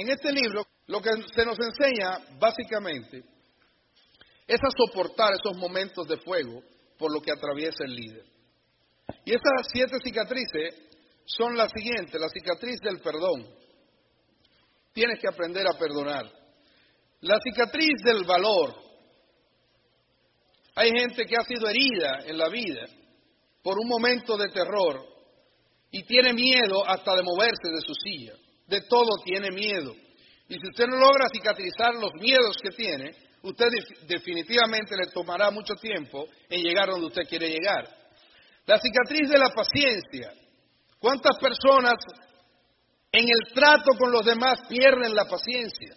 En este libro lo que se nos enseña básicamente es a soportar esos momentos de fuego por lo que atraviesa el líder. Y esas siete cicatrices son las siguientes, la cicatriz del perdón. Tienes que aprender a perdonar. La cicatriz del valor. Hay gente que ha sido herida en la vida por un momento de terror y tiene miedo hasta de moverse de su silla. De todo tiene miedo. Y si usted no logra cicatrizar los miedos que tiene, usted definitivamente le tomará mucho tiempo en llegar donde usted quiere llegar. La cicatriz de la paciencia. ¿Cuántas personas en el trato con los demás pierden la paciencia?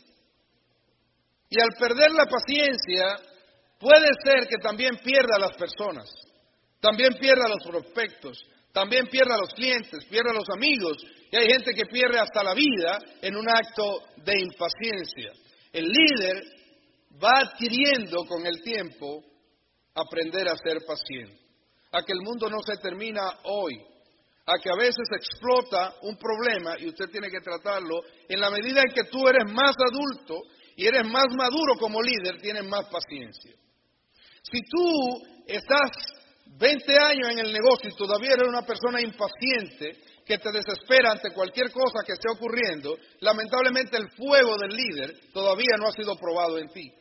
Y al perder la paciencia, puede ser que también pierda a las personas, también pierda a los prospectos, también pierda a los clientes, pierda a los amigos, y hay gente que pierde hasta la vida en un acto de impaciencia. El líder va adquiriendo con el tiempo aprender a ser paciente, a que el mundo no se termina hoy, a que a veces explota un problema y usted tiene que tratarlo en la medida en que tú eres más adulto y eres más maduro como líder, tienes más paciencia. Si tú estás 20 años en el negocio y todavía eres una persona impaciente que te desespera ante cualquier cosa que esté ocurriendo, lamentablemente el fuego del líder todavía no ha sido probado en ti.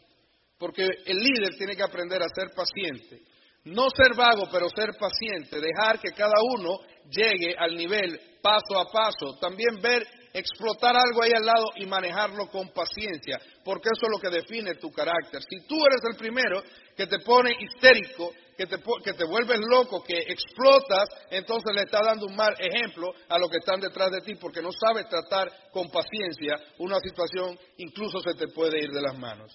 Porque el líder tiene que aprender a ser paciente. No ser vago, pero ser paciente. Dejar que cada uno llegue al nivel paso a paso. También ver explotar algo ahí al lado y manejarlo con paciencia. Porque eso es lo que define tu carácter. Si tú eres el primero que te pone histérico, que te, que te vuelves loco, que explotas, entonces le estás dando un mal ejemplo a los que están detrás de ti porque no sabes tratar con paciencia una situación, incluso se te puede ir de las manos.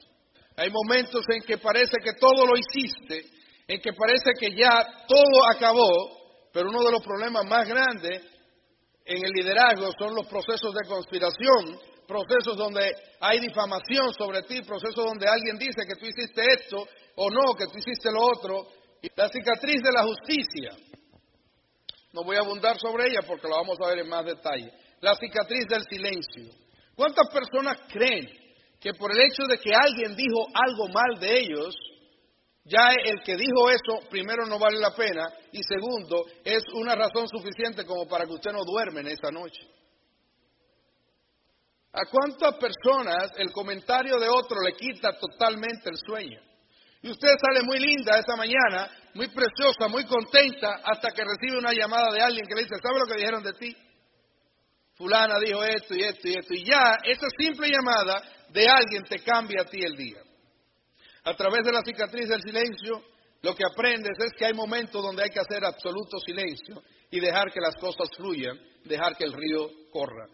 Hay momentos en que parece que todo lo hiciste, en que parece que ya todo acabó, pero uno de los problemas más grandes en el liderazgo son los procesos de conspiración, procesos donde hay difamación sobre ti, procesos donde alguien dice que tú hiciste esto o no, que tú hiciste lo otro. La cicatriz de la justicia, no voy a abundar sobre ella porque la vamos a ver en más detalle. La cicatriz del silencio. ¿Cuántas personas creen que por el hecho de que alguien dijo algo mal de ellos, ya el que dijo eso, primero no vale la pena y segundo, es una razón suficiente como para que usted no duerme en esa noche. ¿A cuántas personas el comentario de otro le quita totalmente el sueño? Y usted sale muy linda esa mañana, muy preciosa, muy contenta, hasta que recibe una llamada de alguien que le dice, ¿sabe lo que dijeron de ti? Fulana dijo esto y esto y esto. Y ya esa simple llamada de alguien te cambia a ti el día. A través de la cicatriz del silencio, lo que aprendes es que hay momentos donde hay que hacer absoluto silencio y dejar que las cosas fluyan, dejar que el río corra.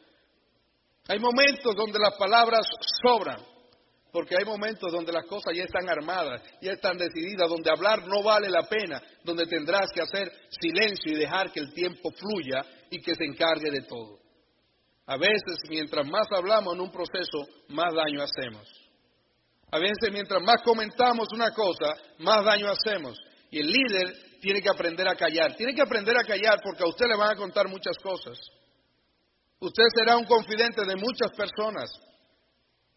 Hay momentos donde las palabras sobran, porque hay momentos donde las cosas ya están armadas, ya están decididas, donde hablar no vale la pena, donde tendrás que hacer silencio y dejar que el tiempo fluya y que se encargue de todo. A veces, mientras más hablamos en un proceso, más daño hacemos. A veces, mientras más comentamos una cosa, más daño hacemos. Y el líder tiene que aprender a callar. Tiene que aprender a callar porque a usted le van a contar muchas cosas. Usted será un confidente de muchas personas.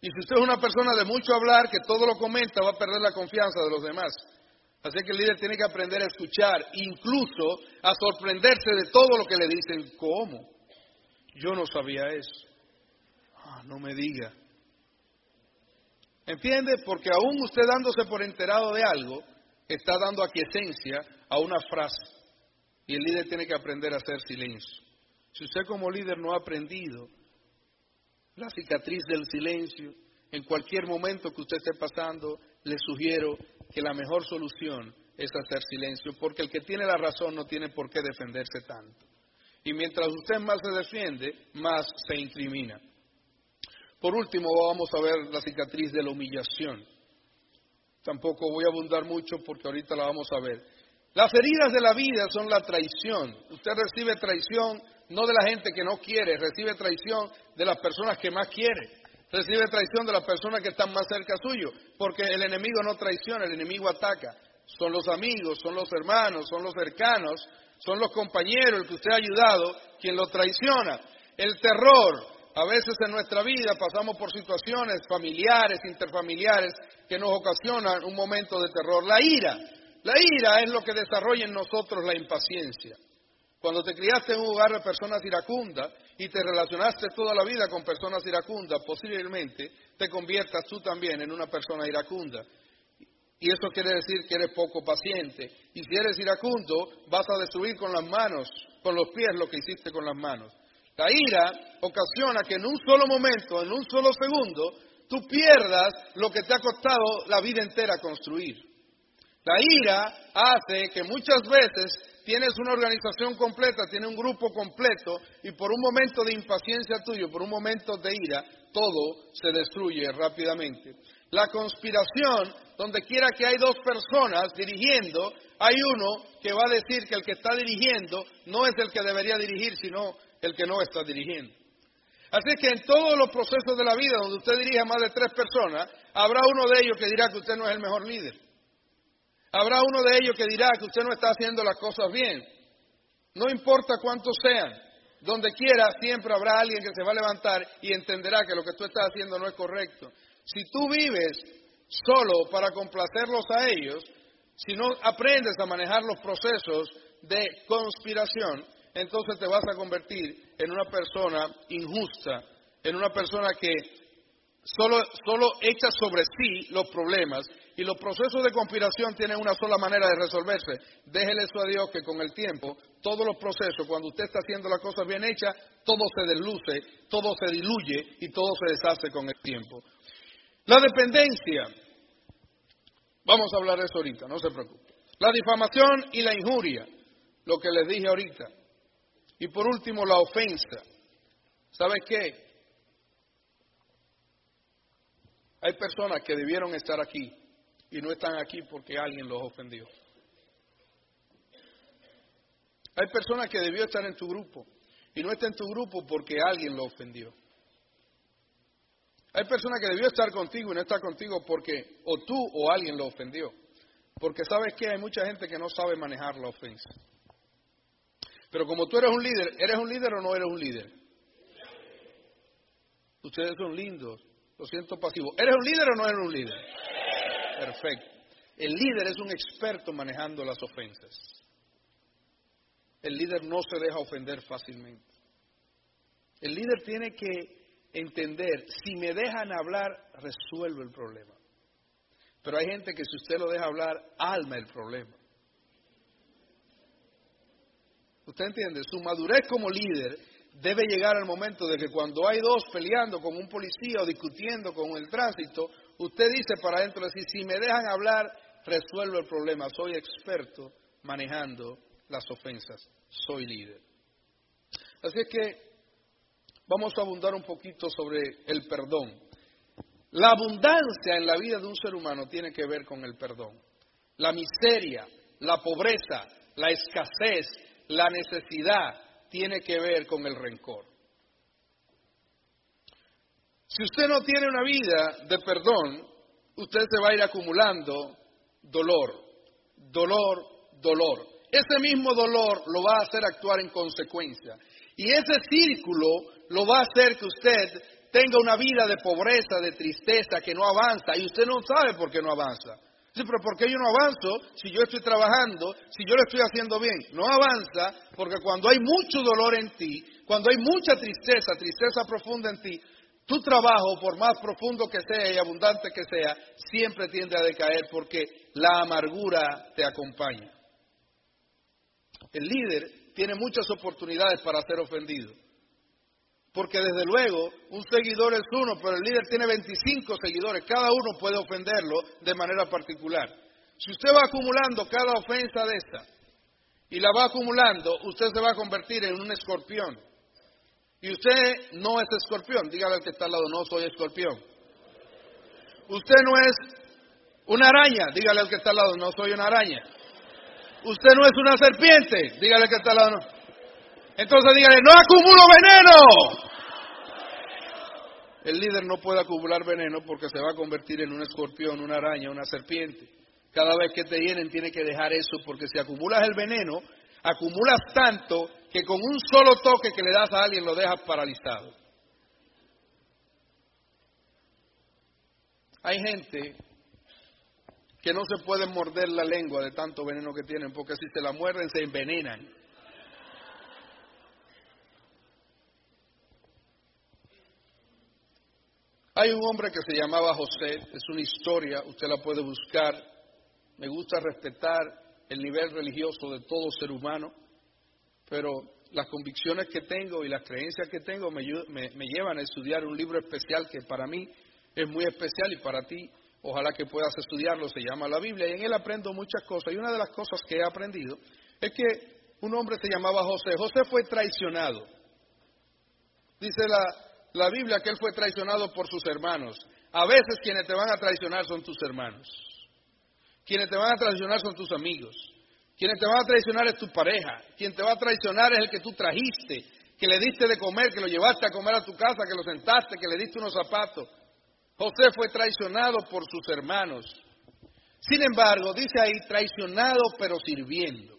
Y si usted es una persona de mucho hablar, que todo lo comenta, va a perder la confianza de los demás. Así que el líder tiene que aprender a escuchar, incluso a sorprenderse de todo lo que le dicen. ¿Cómo? Yo no sabía eso. Ah, no me diga. ¿Entiende? Porque aún usted dándose por enterado de algo, está dando aquiescencia a una frase. Y el líder tiene que aprender a hacer silencio. Si usted como líder no ha aprendido la cicatriz del silencio, en cualquier momento que usted esté pasando, le sugiero que la mejor solución es hacer silencio, porque el que tiene la razón no tiene por qué defenderse tanto. Y mientras usted más se defiende, más se incrimina. Por último, vamos a ver la cicatriz de la humillación. Tampoco voy a abundar mucho porque ahorita la vamos a ver. Las heridas de la vida son la traición. Usted recibe traición no de la gente que no quiere, recibe traición de las personas que más quiere. Recibe traición de las personas que están más cerca suyo, porque el enemigo no traiciona, el enemigo ataca. Son los amigos, son los hermanos, son los cercanos, son los compañeros, el que usted ha ayudado, quien lo traiciona. El terror, a veces en nuestra vida pasamos por situaciones familiares, interfamiliares, que nos ocasionan un momento de terror. La ira. La ira es lo que desarrolla en nosotros la impaciencia. Cuando te criaste en un lugar de personas iracundas y te relacionaste toda la vida con personas iracundas, posiblemente te conviertas tú también en una persona iracunda. Y eso quiere decir que eres poco paciente. Y si eres iracundo, vas a destruir con las manos, con los pies, lo que hiciste con las manos. La ira ocasiona que en un solo momento, en un solo segundo, tú pierdas lo que te ha costado la vida entera construir. La ira hace que muchas veces tienes una organización completa, tienes un grupo completo y por un momento de impaciencia tuyo, por un momento de ira, todo se destruye rápidamente. La conspiración, donde quiera que hay dos personas dirigiendo, hay uno que va a decir que el que está dirigiendo no es el que debería dirigir, sino el que no está dirigiendo. Así que en todos los procesos de la vida donde usted dirige a más de tres personas, habrá uno de ellos que dirá que usted no es el mejor líder. Habrá uno de ellos que dirá que usted no está haciendo las cosas bien. No importa cuántos sean, donde quiera siempre habrá alguien que se va a levantar y entenderá que lo que tú estás haciendo no es correcto. Si tú vives solo para complacerlos a ellos, si no aprendes a manejar los procesos de conspiración, entonces te vas a convertir en una persona injusta, en una persona que solo, solo echa sobre sí los problemas y los procesos de conspiración tienen una sola manera de resolverse. Déjele eso a Dios que con el tiempo, todos los procesos, cuando usted está haciendo las cosas bien hechas, todo se desluce, todo se diluye y todo se deshace con el tiempo. La dependencia. Vamos a hablar de eso ahorita, no se preocupe. La difamación y la injuria, lo que les dije ahorita. Y por último, la ofensa. ¿Sabes qué? Hay personas que debieron estar aquí y no están aquí porque alguien los ofendió. Hay personas que debió estar en tu grupo y no está en tu grupo porque alguien lo ofendió. Hay personas que debió estar contigo y no está contigo porque o tú o alguien lo ofendió. Porque sabes que hay mucha gente que no sabe manejar la ofensa. Pero como tú eres un líder, ¿eres un líder o no eres un líder? Ustedes son lindos, lo siento pasivo. ¿Eres un líder o no eres un líder? Perfecto. El líder es un experto manejando las ofensas. El líder no se deja ofender fácilmente. El líder tiene que entender, si me dejan hablar, resuelvo el problema. Pero hay gente que si usted lo deja hablar, alma el problema. ¿Usted entiende? Su madurez como líder debe llegar al momento de que cuando hay dos peleando con un policía o discutiendo con el tránsito, usted dice para adentro, decir, si me dejan hablar, resuelvo el problema. Soy experto manejando las ofensas. Soy líder. Así es que vamos a abundar un poquito sobre el perdón. La abundancia en la vida de un ser humano tiene que ver con el perdón. La miseria, la pobreza, la escasez, la necesidad tiene que ver con el rencor. Si usted no tiene una vida de perdón, usted se va a ir acumulando dolor, dolor, dolor. Ese mismo dolor lo va a hacer actuar en consecuencia. Y ese círculo lo va a hacer que usted tenga una vida de pobreza, de tristeza, que no avanza. Y usted no sabe por qué no avanza. Sí, pero ¿por qué yo no avanzo si yo estoy trabajando, si yo lo estoy haciendo bien? No avanza porque cuando hay mucho dolor en ti, cuando hay mucha tristeza, tristeza profunda en ti, tu trabajo, por más profundo que sea y abundante que sea, siempre tiende a decaer porque la amargura te acompaña. El líder tiene muchas oportunidades para ser ofendido. Porque desde luego un seguidor es uno, pero el líder tiene 25 seguidores. Cada uno puede ofenderlo de manera particular. Si usted va acumulando cada ofensa de esta y la va acumulando, usted se va a convertir en un escorpión. Y usted no es escorpión. Dígale al que está al lado, no soy escorpión. Usted no es una araña. Dígale al que está al lado, no soy una araña. Usted no es una serpiente. Dígale al que está al lado, no. Entonces dígale, no acumulo veneno. El líder no puede acumular veneno porque se va a convertir en un escorpión, una araña, una serpiente. Cada vez que te llenen tiene que dejar eso porque si acumulas el veneno, acumulas tanto que con un solo toque que le das a alguien lo dejas paralizado. Hay gente que no se puede morder la lengua de tanto veneno que tienen, porque si se la muerden se envenenan. Hay un hombre que se llamaba José, es una historia, usted la puede buscar. Me gusta respetar el nivel religioso de todo ser humano pero las convicciones que tengo y las creencias que tengo me, llevan a estudiar un libro especial que para mí es muy especial y para ti ojalá que puedas estudiarlo, se llama la Biblia, y en él aprendo muchas cosas. Y una de las cosas que he aprendido es que un hombre se llamaba José. José fue traicionado. Dice la, la Biblia que él fue traicionado por sus hermanos. A veces quienes te van a traicionar son tus hermanos. Quienes te van a traicionar son tus amigos. Quienes te van a traicionar es tu pareja. Quien te va a traicionar es el que tú trajiste, que le diste de comer, que lo llevaste a comer a tu casa, que lo sentaste, que le diste unos zapatos. José fue traicionado por sus hermanos. Sin embargo, dice ahí, traicionado pero sirviendo.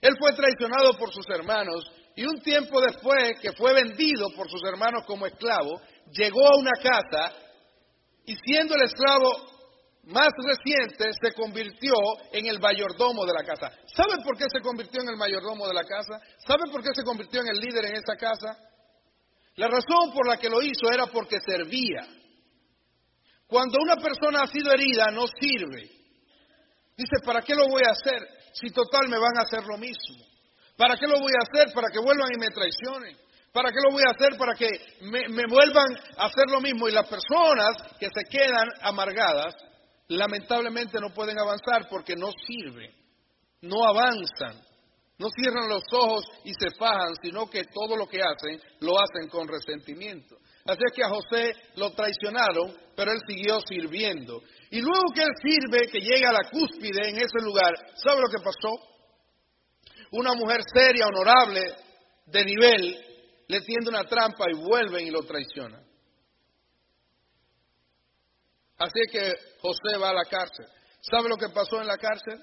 Él fue traicionado por sus hermanos y un tiempo después que fue vendido por sus hermanos como esclavo, llegó a una casa y siendo el esclavo más reciente se convirtió en el mayordomo de la casa. ¿Saben por qué se convirtió en el mayordomo de la casa? ¿Saben por qué se convirtió en el líder en esa casa? La razón por la que lo hizo era porque servía. Cuando una persona ha sido herida no sirve. Dice, ¿para qué lo voy a hacer si total me van a hacer lo mismo? ¿Para qué lo voy a hacer? Para que vuelvan y me traicionen. ¿Para qué lo voy a hacer? Para que me, me vuelvan a hacer lo mismo. Y las personas que se quedan amargadas, lamentablemente no pueden avanzar porque no sirven, no avanzan, no cierran los ojos y se fajan, sino que todo lo que hacen lo hacen con resentimiento. Así es que a José lo traicionaron, pero él siguió sirviendo. Y luego que él sirve, que llega a la cúspide en ese lugar, ¿sabe lo que pasó? Una mujer seria, honorable, de nivel, le tiende una trampa y vuelven y lo traicionan. Así que José va a la cárcel. ¿Sabe lo que pasó en la cárcel?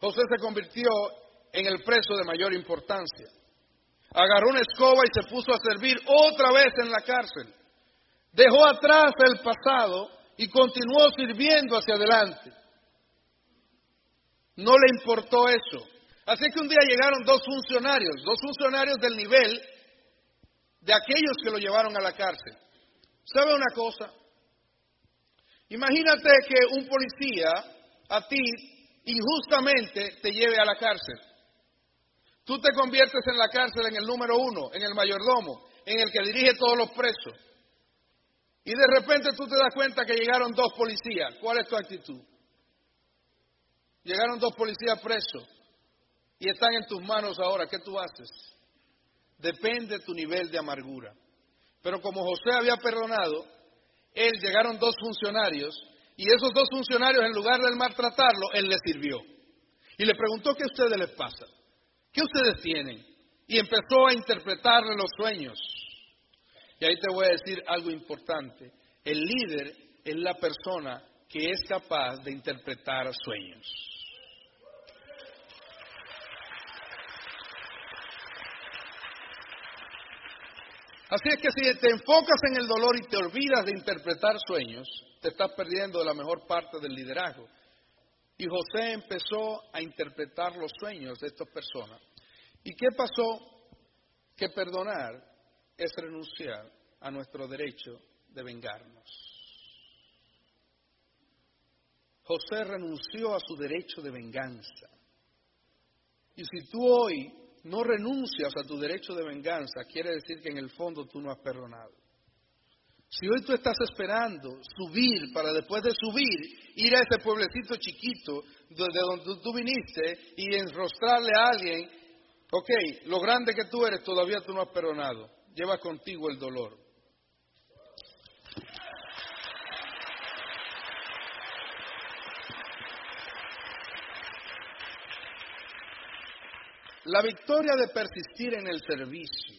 José se convirtió en el preso de mayor importancia. Agarró una escoba y se puso a servir otra vez en la cárcel. Dejó atrás el pasado y continuó sirviendo hacia adelante. No le importó eso. Así que un día llegaron dos funcionarios, dos funcionarios del nivel de aquellos que lo llevaron a la cárcel. ¿Sabe una cosa? Imagínate que un policía a ti injustamente te lleve a la cárcel. Tú te conviertes en la cárcel en el número uno, en el mayordomo, en el que dirige todos los presos. Y de repente tú te das cuenta que llegaron dos policías. ¿Cuál es tu actitud? Llegaron dos policías presos y están en tus manos ahora, ¿qué tú haces? Depende de tu nivel de amargura. Pero como José había perdonado, él llegaron dos funcionarios y esos dos funcionarios en lugar de maltratarlo, él le sirvió. Y le preguntó qué a ustedes les pasa, qué ustedes tienen. Y empezó a interpretarle los sueños. Y ahí te voy a decir algo importante. El líder es la persona que es capaz de interpretar sueños. Así es que si te enfocas en el dolor y te olvidas de interpretar sueños, te estás perdiendo de la mejor parte del liderazgo. Y José empezó a interpretar los sueños de estas personas. ¿Y qué pasó? Que perdonar es renunciar a nuestro derecho de vengarnos. José renunció a su derecho de venganza. Y si tú hoy no renuncias a tu derecho de venganza, quiere decir que en el fondo tú no has perdonado. Si hoy tú estás esperando subir para después de subir, ir a ese pueblecito chiquito de donde tú viniste y enrostrarle a alguien, ok, lo grande que tú eres todavía tú no has perdonado. Lleva contigo el dolor. La victoria de persistir en el servicio.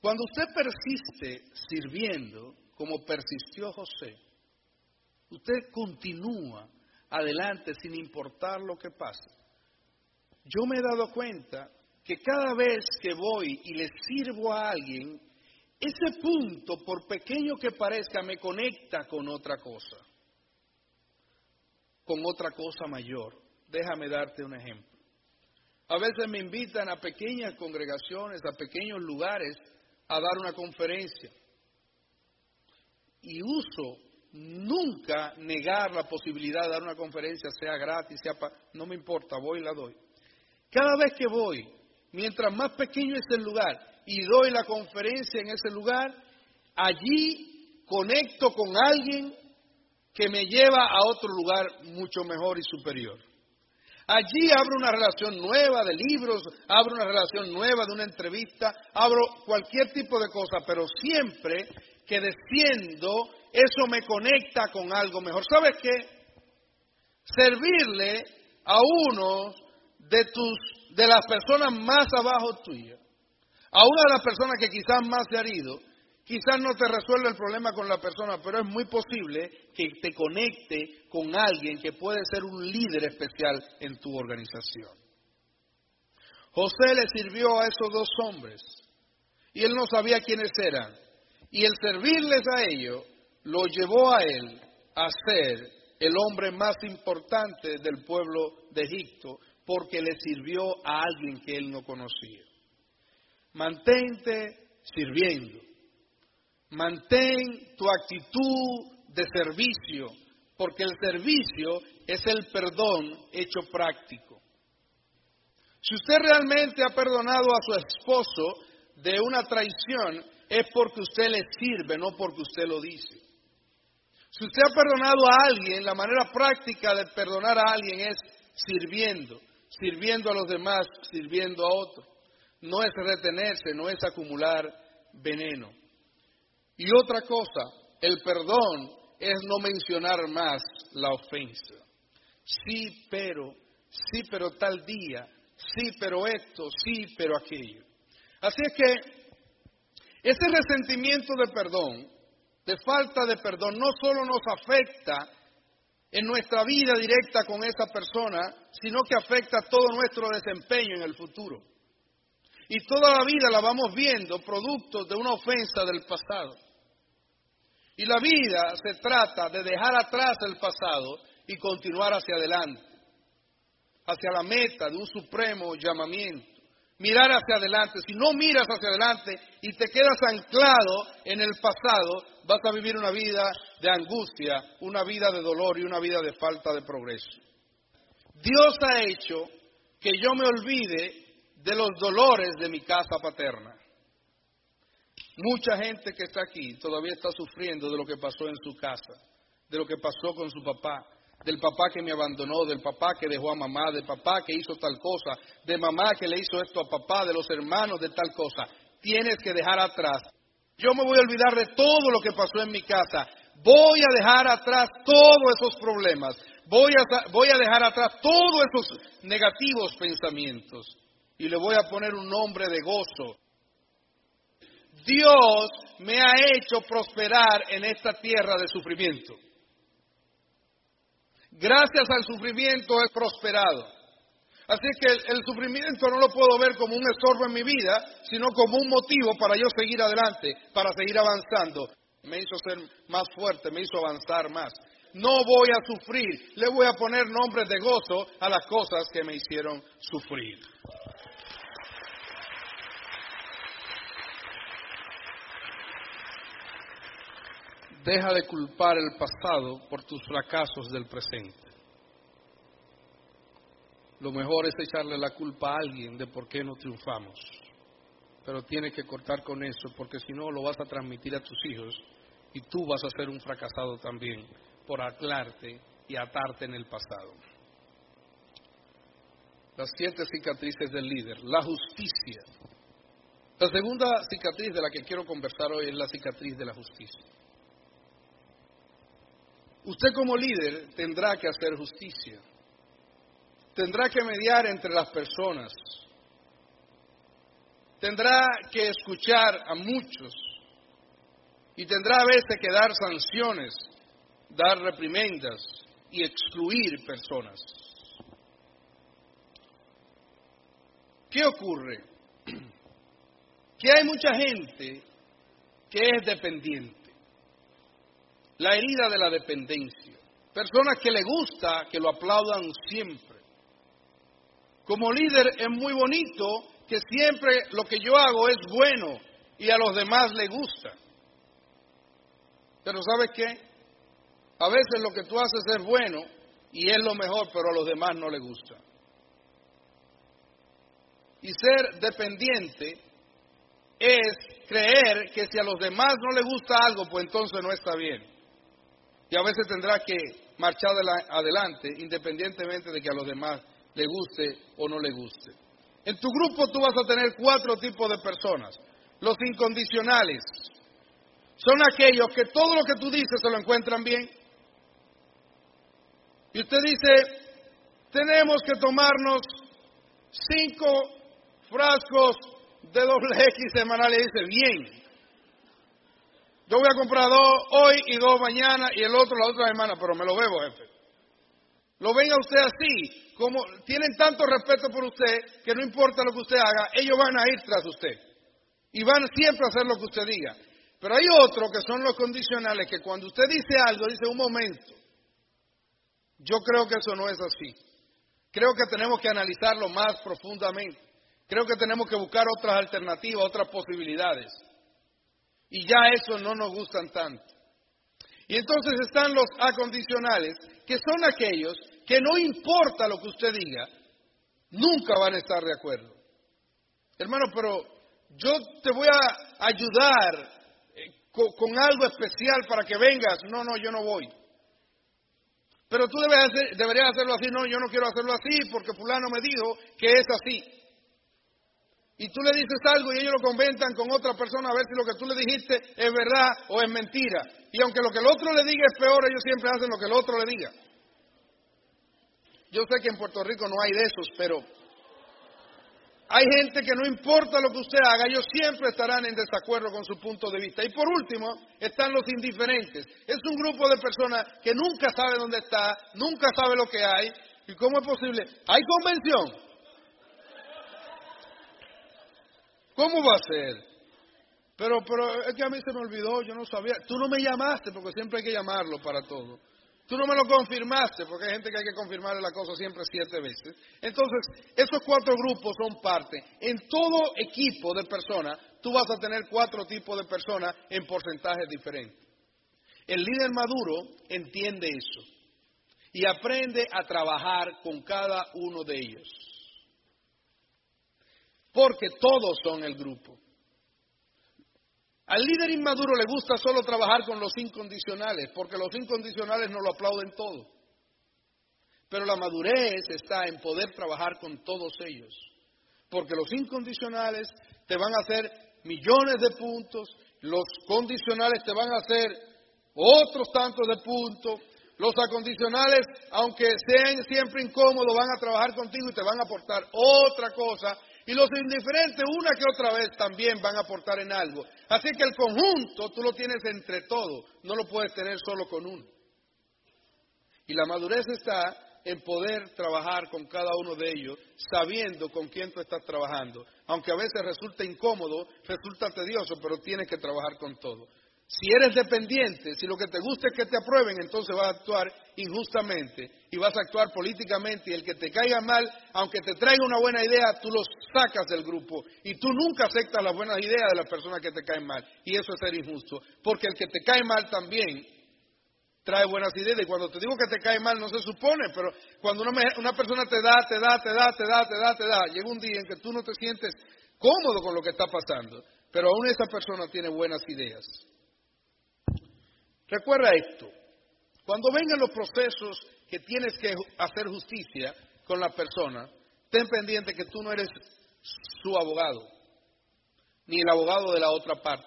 Cuando usted persiste sirviendo, como persistió José, usted continúa adelante sin importar lo que pase. Yo me he dado cuenta que cada vez que voy y le sirvo a alguien, ese punto, por pequeño que parezca, me conecta con otra cosa, con otra cosa mayor. Déjame darte un ejemplo. A veces me invitan a pequeñas congregaciones, a pequeños lugares, a dar una conferencia. Y uso nunca negar la posibilidad de dar una conferencia, sea gratis, sea no me importa, voy y la doy. Cada vez que voy, mientras más pequeño es el lugar y doy la conferencia en ese lugar, allí conecto con alguien que me lleva a otro lugar mucho mejor y superior. Allí abro una relación nueva de libros, abro una relación nueva de una entrevista, abro cualquier tipo de cosa, pero siempre que desciendo, eso me conecta con algo mejor. ¿Sabes qué? Servirle a uno de tus de las personas más abajo tuya, a una de las personas que quizás más se ha ido, Quizás no te resuelve el problema con la persona, pero es muy posible que te conecte con alguien que puede ser un líder especial en tu organización. José le sirvió a esos dos hombres y él no sabía quiénes eran. Y el servirles a ellos lo llevó a él a ser el hombre más importante del pueblo de Egipto porque le sirvió a alguien que él no conocía. Mantente sirviendo Mantén tu actitud de servicio, porque el servicio es el perdón hecho práctico. Si usted realmente ha perdonado a su esposo de una traición, es porque usted le sirve, no porque usted lo dice. Si usted ha perdonado a alguien, la manera práctica de perdonar a alguien es sirviendo, sirviendo a los demás, sirviendo a otros. No es retenerse, no es acumular veneno. Y otra cosa, el perdón es no mencionar más la ofensa. Sí, pero, sí, pero tal día, sí, pero esto, sí, pero aquello. Así es que ese resentimiento de perdón, de falta de perdón, no solo nos afecta en nuestra vida directa con esa persona, sino que afecta todo nuestro desempeño en el futuro. Y toda la vida la vamos viendo producto de una ofensa del pasado. Y la vida se trata de dejar atrás el pasado y continuar hacia adelante, hacia la meta de un supremo llamamiento. Mirar hacia adelante. Si no miras hacia adelante y te quedas anclado en el pasado, vas a vivir una vida de angustia, una vida de dolor y una vida de falta de progreso. Dios ha hecho que yo me olvide de los dolores de mi casa paterna. Mucha gente que está aquí todavía está sufriendo de lo que pasó en su casa, de lo que pasó con su papá, del papá que me abandonó, del papá que dejó a mamá, del papá que hizo tal cosa, de mamá que le hizo esto a papá, de los hermanos de tal cosa. Tienes que dejar atrás. Yo me voy a olvidar de todo lo que pasó en mi casa. Voy a dejar atrás todos esos problemas. Voy a, voy a dejar atrás todos esos negativos pensamientos. Y le voy a poner un nombre de gozo, Dios me ha hecho prosperar en esta tierra de sufrimiento. Gracias al sufrimiento he prosperado. Así que el, sufrimiento no lo puedo ver como un estorbo en mi vida, sino como un motivo para yo seguir adelante, para seguir avanzando. Me hizo ser más fuerte, me hizo avanzar más. No voy a sufrir, le voy a poner nombres de gozo a las cosas que me hicieron sufrir. Deja de culpar el pasado por tus fracasos del presente. Lo mejor es echarle la culpa a alguien de por qué no triunfamos. Pero tienes que cortar con eso porque si no lo vas a transmitir a tus hijos y tú vas a ser un fracasado también por anclarte y atarte en el pasado. Las siete cicatrices del líder. La justicia. La segunda cicatriz de la que quiero conversar hoy es la cicatriz de la justicia. Usted como líder tendrá que hacer justicia. Tendrá que mediar entre las personas. Tendrá que escuchar a muchos. Y tendrá a veces que dar sanciones, dar reprimendas y excluir personas. ¿Qué ocurre? Que hay mucha gente que es dependiente. La herida de la dependencia. Personas que le gusta que lo aplaudan siempre. Como líder es muy bonito que siempre lo que yo hago es bueno y a los demás le gusta. Pero ¿sabes qué? A veces lo que tú haces es bueno y es lo mejor, pero a los demás no le gusta. Y ser dependiente es creer que si a los demás no le gusta algo, pues entonces no está bien. Y a veces tendrá que marchar adelante independientemente de que a los demás le guste o no le guste. En tu grupo tú vas a tener cuatro tipos de personas. Los incondicionales son aquellos que todo lo que tú dices se lo encuentran bien. Y usted dice, tenemos que tomarnos cinco frascos de doble X semanal y dice, bien. Yo voy a comprar dos hoy y dos mañana y el otro la otra semana, pero me lo bebo, jefe. Lo venga usted así, como tienen tanto respeto por usted que no importa lo que usted haga, ellos van a ir tras usted. Y van siempre a hacer lo que usted diga. Pero hay otros que son los condicionales, que cuando usted dice algo, dice un momento. Yo creo que eso no es así. Creo que tenemos que analizarlo más profundamente. Creo que tenemos que buscar otras alternativas, otras posibilidades. Y ya eso no nos gustan tanto. Y entonces están los acondicionales, que son aquellos que no importa lo que usted diga, nunca van a estar de acuerdo. Hermano, pero yo te voy a ayudar eh, con, algo especial para que vengas. No, no, yo no voy. Pero tú deberías hacerlo así. No, yo no quiero hacerlo así porque fulano me dijo que es así y tú le dices algo y ellos lo comentan con otra persona a ver si lo que tú le dijiste es verdad o es mentira. Y aunque lo que el otro le diga es peor, ellos siempre hacen lo que el otro le diga. Yo sé que en Puerto Rico no hay de esos, pero hay gente que no importa lo que usted haga, ellos siempre estarán en desacuerdo con su punto de vista. Y por último, están los indiferentes. Es un grupo de personas que nunca sabe dónde está, nunca sabe lo que hay. ¿Y cómo es posible? Hay convención, ¿Cómo va a ser? Pero, pero es que a mí se me olvidó, yo no sabía. Tú no me llamaste, porque siempre hay que llamarlo para todo. Tú no me lo confirmaste, porque hay gente que hay que confirmarle la cosa siempre siete veces. Entonces, esos cuatro grupos son parte. En todo equipo de personas, tú vas a tener cuatro tipos de personas en porcentajes diferentes. El líder maduro entiende eso y aprende a trabajar con cada uno de ellos porque todos son el grupo. Al líder inmaduro le gusta solo trabajar con los incondicionales, porque los incondicionales no lo aplauden todo. Pero la madurez está en poder trabajar con todos ellos, porque los incondicionales te van a hacer millones de puntos, los condicionales te van a hacer otros tantos de puntos, los acondicionales, aunque sean siempre incómodos, van a trabajar contigo y te van a aportar otra cosa y los indiferentes una que otra vez también van a aportar en algo. Así que el conjunto tú lo tienes entre todos, no lo puedes tener solo con uno. Y la madurez está en poder trabajar con cada uno de ellos, sabiendo con quién tú estás trabajando. Aunque a veces resulta incómodo, resulta tedioso, pero tienes que trabajar con todo. Si eres dependiente, si lo que te gusta es que te aprueben, entonces vas a actuar injustamente y vas a actuar políticamente. Y el que te caiga mal, aunque te traiga una buena idea, tú los sacas del grupo y tú nunca aceptas las buenas ideas de las personas que te caen mal. Y eso es ser injusto, porque el que te cae mal también trae buenas ideas. Y cuando te digo que te cae mal no se supone, pero cuando una, una persona te da, te da, te da, te da, te da, te da, llega un día en que tú no te sientes cómodo con lo que está pasando, pero aún esa persona tiene buenas ideas. Recuerda esto, cuando vengan los procesos que tienes que hacer justicia con la persona, ten pendiente que tú no eres su abogado, ni el abogado de la otra parte.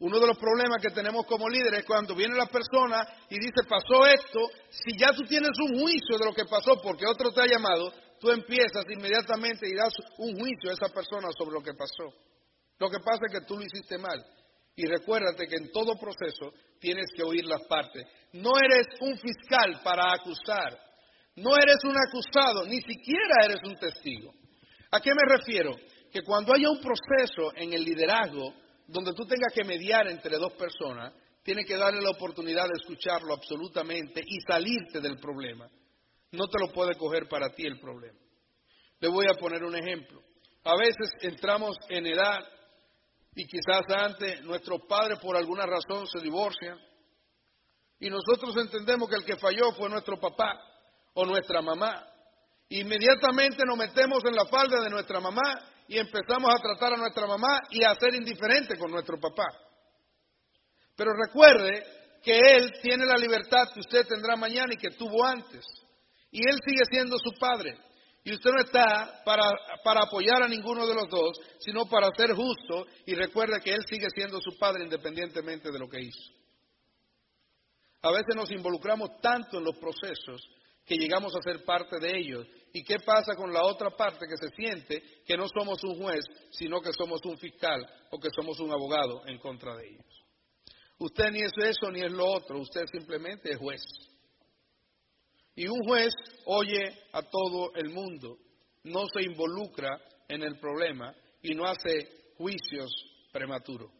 Uno de los problemas que tenemos como líderes es cuando viene la persona y dice, pasó esto, si ya tú tienes un juicio de lo que pasó porque otro te ha llamado, tú empiezas inmediatamente y das un juicio a esa persona sobre lo que pasó. Lo que pasa es que tú lo hiciste mal. Y recuérdate que en todo proceso tienes que oír las partes. No eres un fiscal para acusar. No eres un acusado, ni siquiera eres un testigo. ¿A qué me refiero? Que cuando haya un proceso en el liderazgo, donde tú tengas que mediar entre dos personas, tienes que darle la oportunidad de escucharlo absolutamente y salirte del problema. No te lo puede coger para ti el problema. Le voy a poner un ejemplo. A veces entramos en edad y quizás antes nuestros padres por alguna razón se divorcian y nosotros entendemos que el que falló fue nuestro papá o nuestra mamá. Inmediatamente nos metemos en la falda de nuestra mamá y empezamos a tratar a nuestra mamá y a ser indiferente con nuestro papá. Pero recuerde que él tiene la libertad que usted tendrá mañana y que tuvo antes. Y él sigue siendo su padre. Y usted no está para, para, apoyar a ninguno de los dos, sino para ser justo y recuerde que Él sigue siendo su Padre independientemente de lo que hizo. A veces nos involucramos tanto en los procesos que llegamos a ser parte de ellos. ¿Y qué pasa con la otra parte que se siente que no somos un juez, sino que somos un fiscal o que somos un abogado en contra de ellos? Usted ni es eso ni es lo otro, usted simplemente es juez. Y un juez oye a todo el mundo, no se involucra en el problema y no hace juicios prematuros.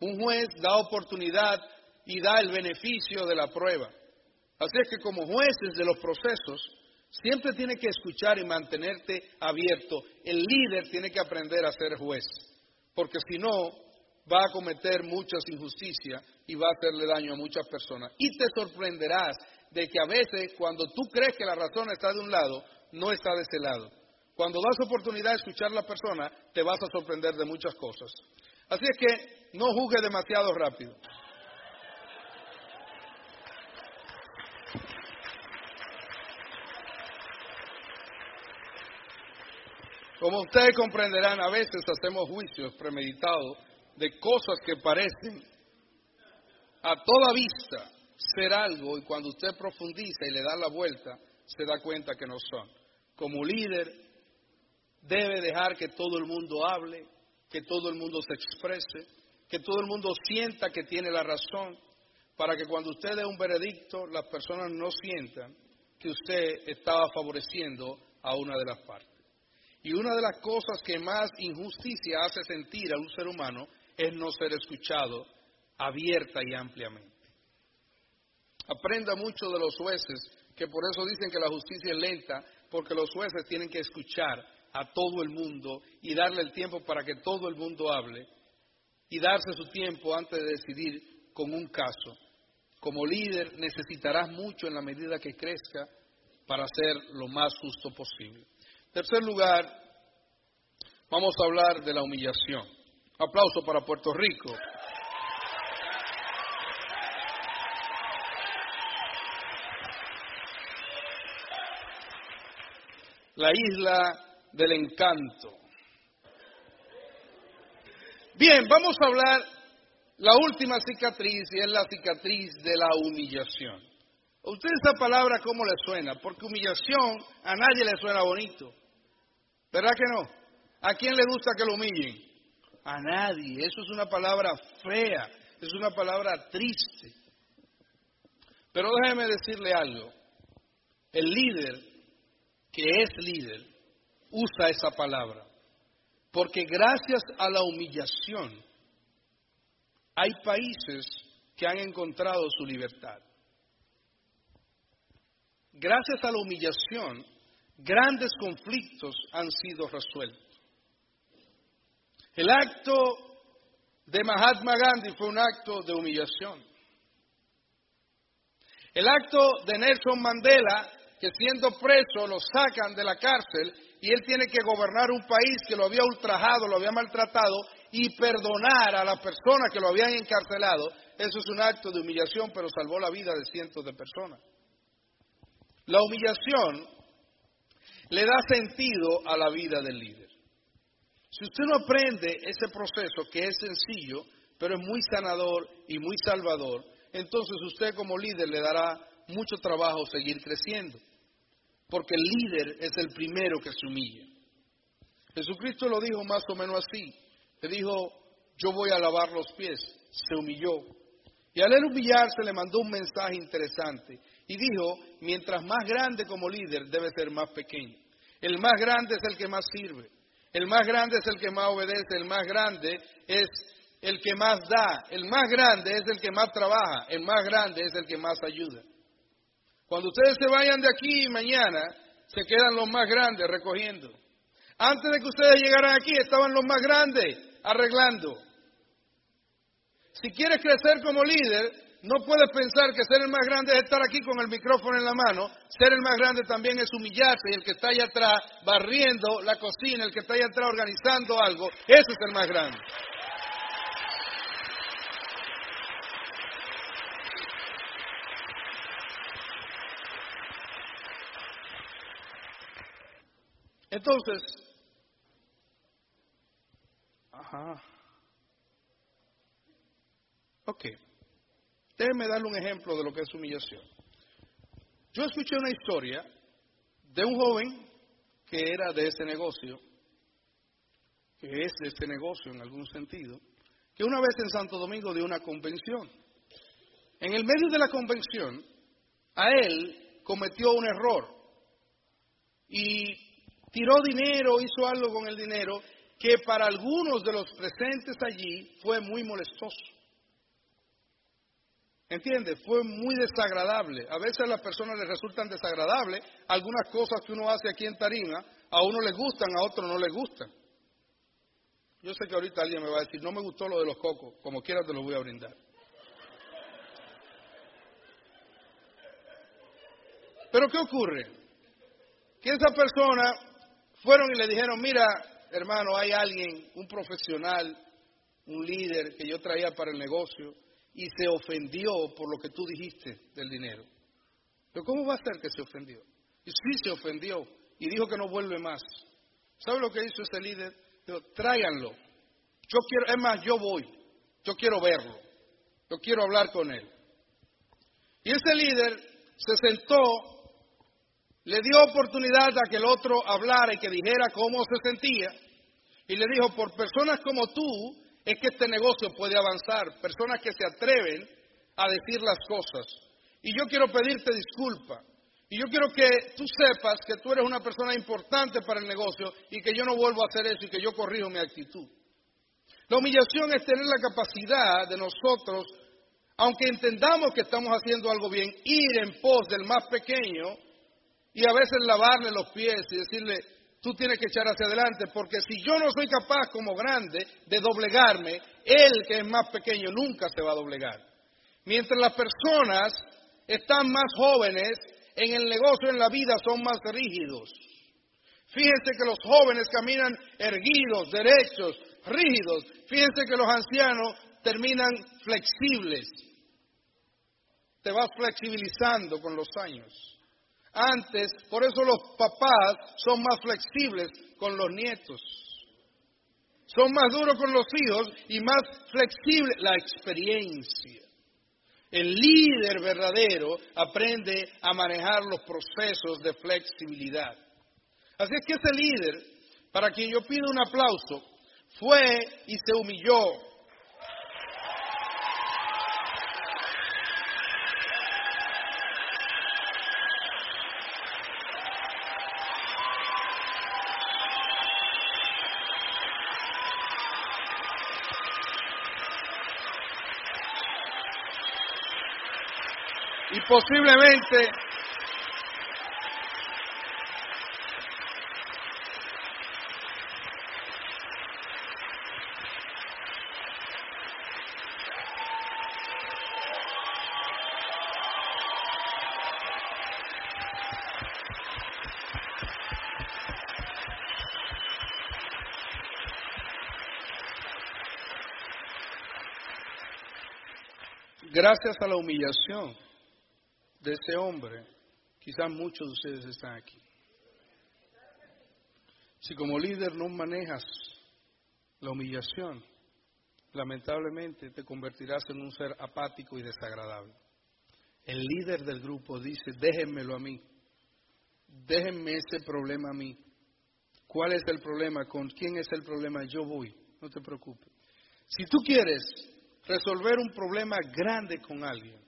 Un juez da oportunidad y da el beneficio de la prueba. Así es que como jueces de los procesos, siempre tiene que escuchar y mantenerte abierto. El líder tiene que aprender a ser juez, porque si no, va a cometer muchas injusticias y va a hacerle daño a muchas personas. Y te sorprenderás de que a veces cuando tú crees que la razón está de un lado, no está de ese lado. Cuando das oportunidad de escuchar a la persona, te vas a sorprender de muchas cosas. Así es que no juzgue demasiado rápido. Como ustedes comprenderán, a veces hacemos juicios premeditados de cosas que parecen a toda vista ser algo y cuando usted profundiza y le da la vuelta, se da cuenta que no son. Como líder, debe dejar que todo el mundo hable, que todo el mundo se exprese, que todo el mundo sienta que tiene la razón, para que cuando usted dé un veredicto, las personas no sientan que usted estaba favoreciendo a una de las partes. Y una de las cosas que más injusticia hace sentir a un ser humano es no ser escuchado abierta y ampliamente. Aprenda mucho de los jueces, que por eso dicen que la justicia es lenta, porque los jueces tienen que escuchar a todo el mundo y darle el tiempo para que todo el mundo hable y darse su tiempo antes de decidir con un caso. Como líder necesitarás mucho en la medida que crezca para ser lo más justo posible. Tercer lugar, vamos a hablar de la humillación. Aplauso para Puerto Rico. la isla del encanto. Bien, vamos a hablar la última cicatriz y es la cicatriz de la humillación. ¿A usted esa palabra cómo le suena? Porque humillación a nadie le suena bonito. ¿Verdad que no? ¿A quién le gusta que lo humillen? A nadie. Eso es una palabra fea, es una palabra triste. Pero déjeme decirle algo. El líder que es líder usa esa palabra. Porque gracias a la humillación hay países que han encontrado su libertad. Gracias a la humillación, grandes conflictos han sido resueltos. El acto de Mahatma Gandhi fue un acto de humillación. El acto de Nelson Mandela que siendo preso lo sacan de la cárcel y él tiene que gobernar un país que lo había ultrajado, lo había maltratado y perdonar a las personas que lo habían encarcelado, eso es un acto de humillación, pero salvó la vida de cientos de personas. La humillación le da sentido a la vida del líder. Si usted no aprende ese proceso que es sencillo, pero es muy sanador y muy salvador, entonces usted como líder le dará mucho trabajo seguir creciendo, porque el líder es el primero que se humilla. Jesucristo lo dijo más o menos así. Le dijo, yo voy a lavar los pies. Se humilló. Y al él humillarse le mandó un mensaje interesante. Y dijo, mientras más grande como líder debe ser más pequeño. El más grande es el que más sirve. El más grande es el que más obedece, el más grande es el que más da, el más grande es el que más trabaja, el más grande es el que más ayuda. Cuando ustedes se vayan de aquí mañana, se quedan los más grandes recogiendo. Antes de que ustedes llegaran aquí, estaban los más grandes arreglando. Si quieres crecer como líder, no puedes pensar que ser el más grande es estar aquí con el micrófono en la mano. Ser el más grande también es humillarse y el que está allá atrás barriendo la cocina, el que está allá atrás organizando algo, ese es el más grande. Entonces, ajá. Ok. Déjenme darle un ejemplo de lo que es humillación. Yo escuché una historia de un joven que era de ese negocio, que es de ese negocio en algún sentido, que una vez en Santo Domingo dio una convención. En el medio de la convención, a él cometió un error y tiró dinero, hizo algo con el dinero que para algunos de los presentes allí fue muy molestoso. ¿Entiendes? Fue muy desagradable. A veces a las personas les resultan desagradables algunas cosas que uno hace aquí en Tarima, a uno les gustan, a otro no les gustan. Yo sé que ahorita alguien me va a decir, no me gustó lo de los cocos, como quiera te lo voy a brindar. Pero ¿qué ocurre? Que esa persona fueron y le dijeron, mira, hermano, hay alguien, un profesional, un líder que yo traía para el negocio, y se ofendió por lo que tú dijiste del dinero. Pero ¿cómo va a ser que se ofendió? Y sí se ofendió y dijo que no vuelve más. ¿Sabe lo que hizo ese líder? Dijo, tráiganlo. Yo quiero, es más, yo voy. Yo quiero verlo. Yo quiero hablar con él. Y ese líder se sentó, le dio oportunidad a que el otro hablara y que dijera cómo se sentía. Y le dijo, por personas como tú, es que este negocio puede avanzar, personas que se atreven a decir las cosas. Y yo quiero pedirte disculpa. Y yo quiero que tú sepas que tú eres una persona importante para el negocio y que yo no vuelvo a hacer eso y que yo corrijo mi actitud. La humillación es tener la capacidad de nosotros, aunque entendamos que estamos haciendo algo bien, ir en pos del más pequeño y a veces lavarle los pies y decirle, tú tienes que echar hacia adelante, porque si yo no soy capaz como grande de doblegarme, él que es más pequeño nunca se va a doblegar. Mientras las personas están más jóvenes, en el negocio, en la vida, son más rígidos. Fíjense que los jóvenes caminan erguidos, derechos, rígidos. Fíjense que los ancianos terminan flexibles. Te vas flexibilizando con los años. Antes, por eso los papás son más flexibles con los nietos. Son más duros con los hijos y más flexibles la experiencia. El líder verdadero aprende a manejar los procesos de flexibilidad. Así es que ese líder, para quien yo pido un aplauso, fue y se humilló y posiblemente gracias a la humillación de ese hombre, quizás muchos de ustedes están aquí. Si como líder no manejas la humillación, lamentablemente te convertirás en un ser apático y desagradable. El líder del grupo dice, déjenmelo a mí, déjenme ese problema a mí. ¿Cuál es el problema? ¿Con quién es el problema? Yo voy, no te preocupes. Si tú quieres resolver un problema grande con alguien,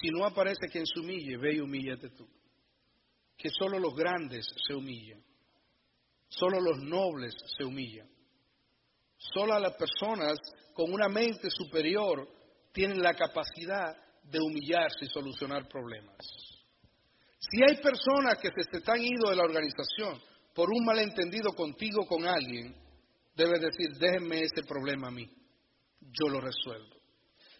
si no aparece quien se humille, ve y humíllate tú. Que solo los grandes se humillan. Solo los nobles se humillan. Solo las personas con una mente superior tienen la capacidad de humillarse y solucionar problemas. Si hay personas que se están ido de la organización por un malentendido contigo con alguien, debes decir, déjenme ese problema a mí, yo lo resuelvo.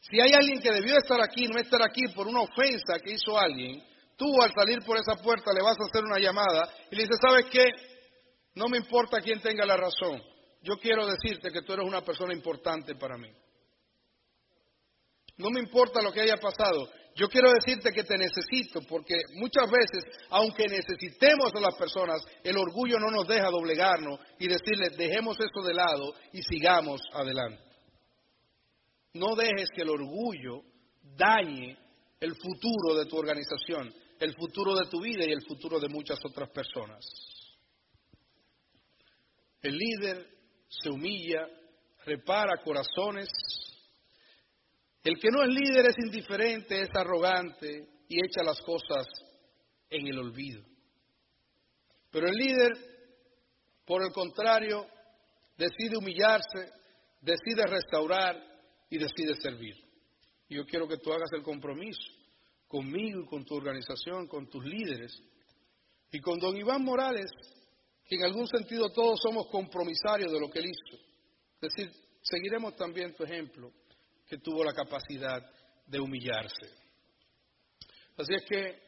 Si hay alguien que debió estar aquí, no estar aquí por una ofensa que hizo alguien, tú al salir por esa puerta le vas a hacer una llamada y le dices, ¿sabes qué? No me importa quién tenga la razón. Yo quiero decirte que tú eres una persona importante para mí. No me importa lo que haya pasado. Yo quiero decirte que te necesito porque muchas veces, aunque necesitemos a las personas, el orgullo no nos deja doblegarnos y decirles, dejemos eso de lado y sigamos adelante. No dejes que el orgullo dañe el futuro de tu organización, el futuro de tu vida y el futuro de muchas otras personas. El líder se humilla, repara corazones. El que no es líder es indiferente, es arrogante y echa las cosas en el olvido. Pero el líder, por el contrario, decide humillarse, decide restaurar y decide servir. Yo quiero que tú hagas el compromiso conmigo y con tu organización, con tus líderes y con don Iván Morales, que en algún sentido todos somos compromisarios de lo que él hizo. Es decir, seguiremos también tu ejemplo, que tuvo la capacidad de humillarse. Así es que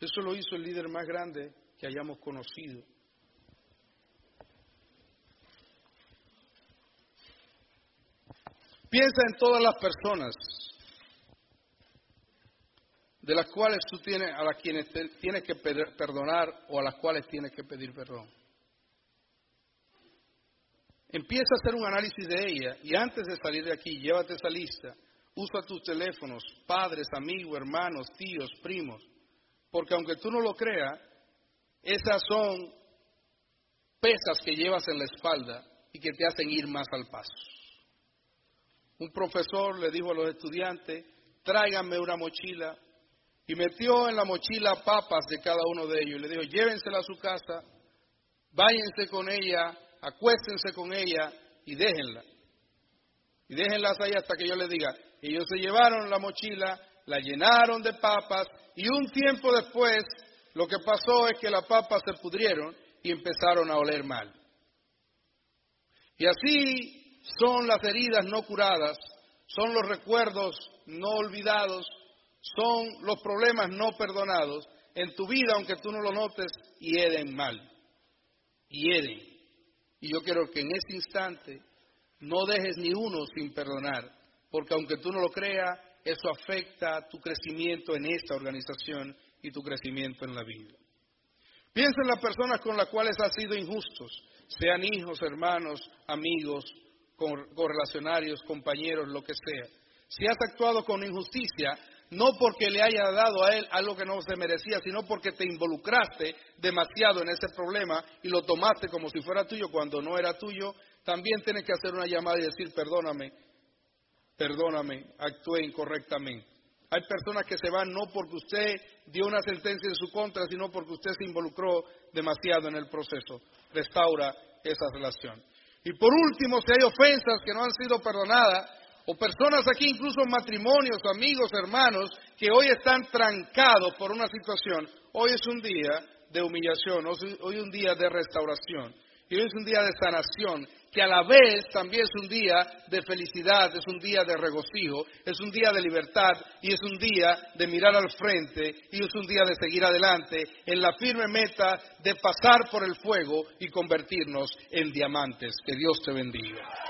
eso lo hizo el líder más grande que hayamos conocido. Piensa en todas las personas de las cuales tú tienes, a las quienes tienes que perdonar o a las cuales tienes que pedir perdón. Empieza a hacer un análisis de ella y antes de salir de aquí, llévate esa lista, usa tus teléfonos, padres, amigos, hermanos, tíos, primos, porque aunque tú no lo creas, esas son pesas que llevas en la espalda y que te hacen ir más al paso. Un profesor le dijo a los estudiantes, tráiganme una mochila, y metió en la mochila papas de cada uno de ellos. Y le dijo, llévensela a su casa, váyanse con ella, acuéstense con ella y déjenla. Y déjenlas ahí hasta que yo les diga. Ellos se llevaron la mochila, la llenaron de papas y un tiempo después lo que pasó es que las papas se pudrieron y empezaron a oler mal. Y así son las heridas no curadas, son los recuerdos no olvidados, son los problemas no perdonados en tu vida, aunque tú no lo notes, hieden mal. Hieden. Y yo quiero que en ese instante no dejes ni uno sin perdonar, porque aunque tú no lo creas, eso afecta tu crecimiento en esta organización y tu crecimiento en la vida. Piensa en las personas con las cuales has sido injustos, sean hijos, hermanos, amigos, correlacionarios, compañeros, lo que sea. Si has actuado con injusticia, no porque le haya dado a él algo que no se merecía, sino porque te involucraste demasiado en ese problema y lo tomaste como si fuera tuyo cuando no era tuyo, también tienes que hacer una llamada y decir, perdóname, perdóname, actué incorrectamente. Hay personas que se van no porque usted dio una sentencia en su contra, sino porque usted se involucró demasiado en el proceso. Restaura esa relación. Y por último, si hay ofensas que no han sido perdonadas, o personas aquí, incluso matrimonios, amigos, hermanos, que hoy están trancados por una situación, hoy es un día de humillación, hoy es un día de restauración, y hoy es un día de sanación, que a la vez también es un día de felicidad, es un día de regocijo, es un día de libertad y es un día de mirar al frente y es un día de seguir adelante en la firme meta de pasar por el fuego y convertirnos en diamantes. Que Dios te bendiga.